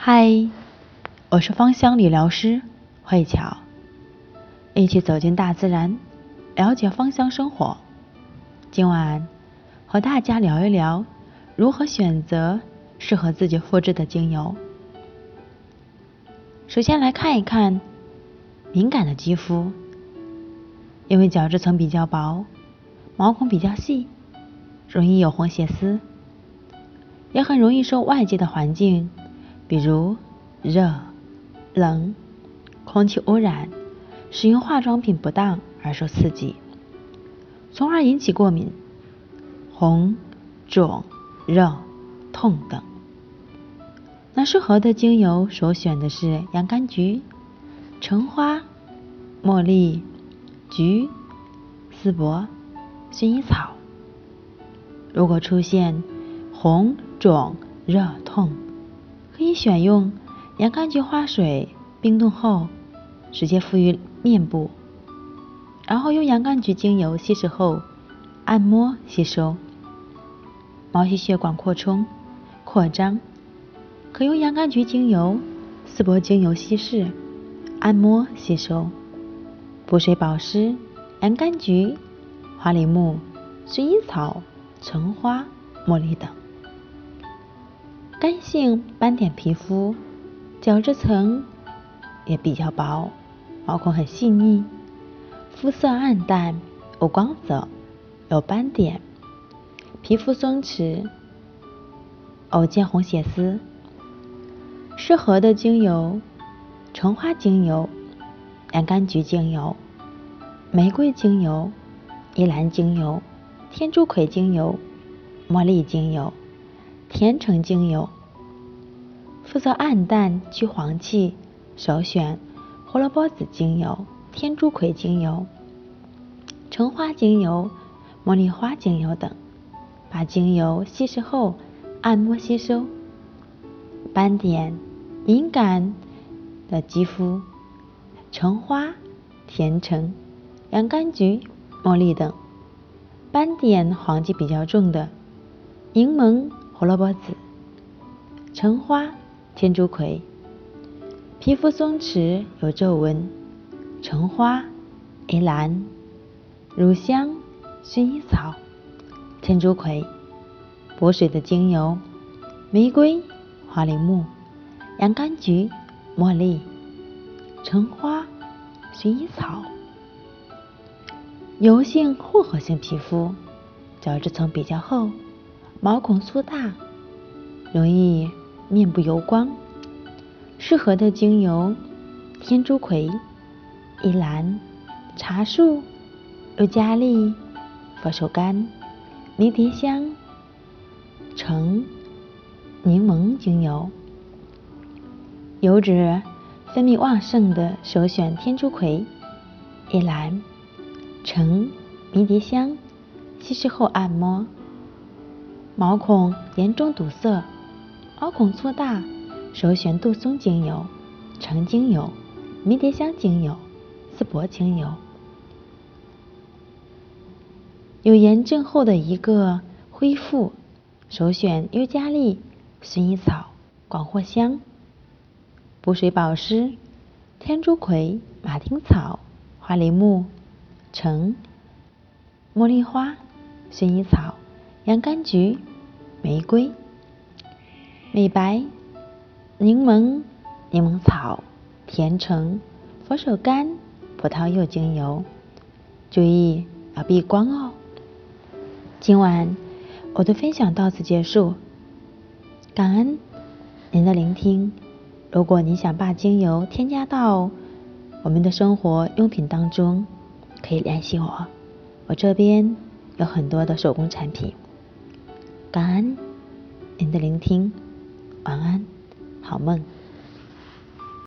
嗨，我是芳香理疗师慧巧，一起走进大自然，了解芳香生活。今晚和大家聊一聊如何选择适合自己肤质的精油。首先来看一看敏感的肌肤，因为角质层比较薄，毛孔比较细，容易有红血丝，也很容易受外界的环境。比如热、冷、空气污染、使用化妆品不当而受刺激，从而引起过敏、红、肿、热、痛等。那适合的精油首选的是洋甘菊、橙花、茉莉、菊、丝柏、薰衣草。如果出现红、肿、热、痛，可以选用洋甘菊花水，冰冻后直接敷于面部，然后用洋甘菊精油稀释后按摩吸收。毛细血管扩充扩张，可用洋甘菊精油、丝柏精油稀释按摩吸收。补水保湿，洋甘菊、花梨木、薰衣草、橙花、茉莉等。干性斑点皮肤，角质层也比较薄，毛孔很细腻，肤色暗淡无光泽，有斑点，皮肤松弛，偶见红血丝。适合的精油：橙花精油、洋甘菊精油、玫瑰精油、依兰精油、天竺葵精油、茉莉精油。甜橙精油，肤色暗淡去黄气，首选胡萝卜籽精油、天竺葵精油、橙花精油、茉莉花精油等。把精油稀释后按摩吸收。斑点敏感的肌肤，橙花、甜橙、洋甘菊、茉莉等。斑点黄气比较重的，柠檬。胡萝卜籽、橙花、天竺葵，皮肤松弛有皱纹；橙花、依兰、乳香、薰衣草、天竺葵，补水的精油：玫瑰、花梨木、洋甘菊、茉莉、橙花、薰衣草。油性混合性皮肤，角质层比较厚。毛孔粗大，容易面部油光，适合的精油：天竺葵、依兰、茶树、尤加利、佛手柑、迷迭香、橙、柠檬精油。油脂分泌旺盛的，首选天竺葵、依兰、橙、迷迭香，稀释后按摩。毛孔严重堵塞，毛孔粗大，首选杜松精油、橙精油、迷迭香精油、丝柏精油。有炎症后的一个恢复，首选尤加利、薰衣草、广藿香。补水保湿，天竺葵、马丁草、花梨木、橙、茉莉花、薰衣草。洋甘菊、玫瑰、美白、柠檬、柠檬草、甜橙、佛手柑、葡萄柚精油，注意要避光哦。今晚我的分享到此结束，感恩您的聆听。如果你想把精油添加到我们的生活用品当中，可以联系我，我这边有很多的手工产品。感恩您的聆听，晚安，好梦。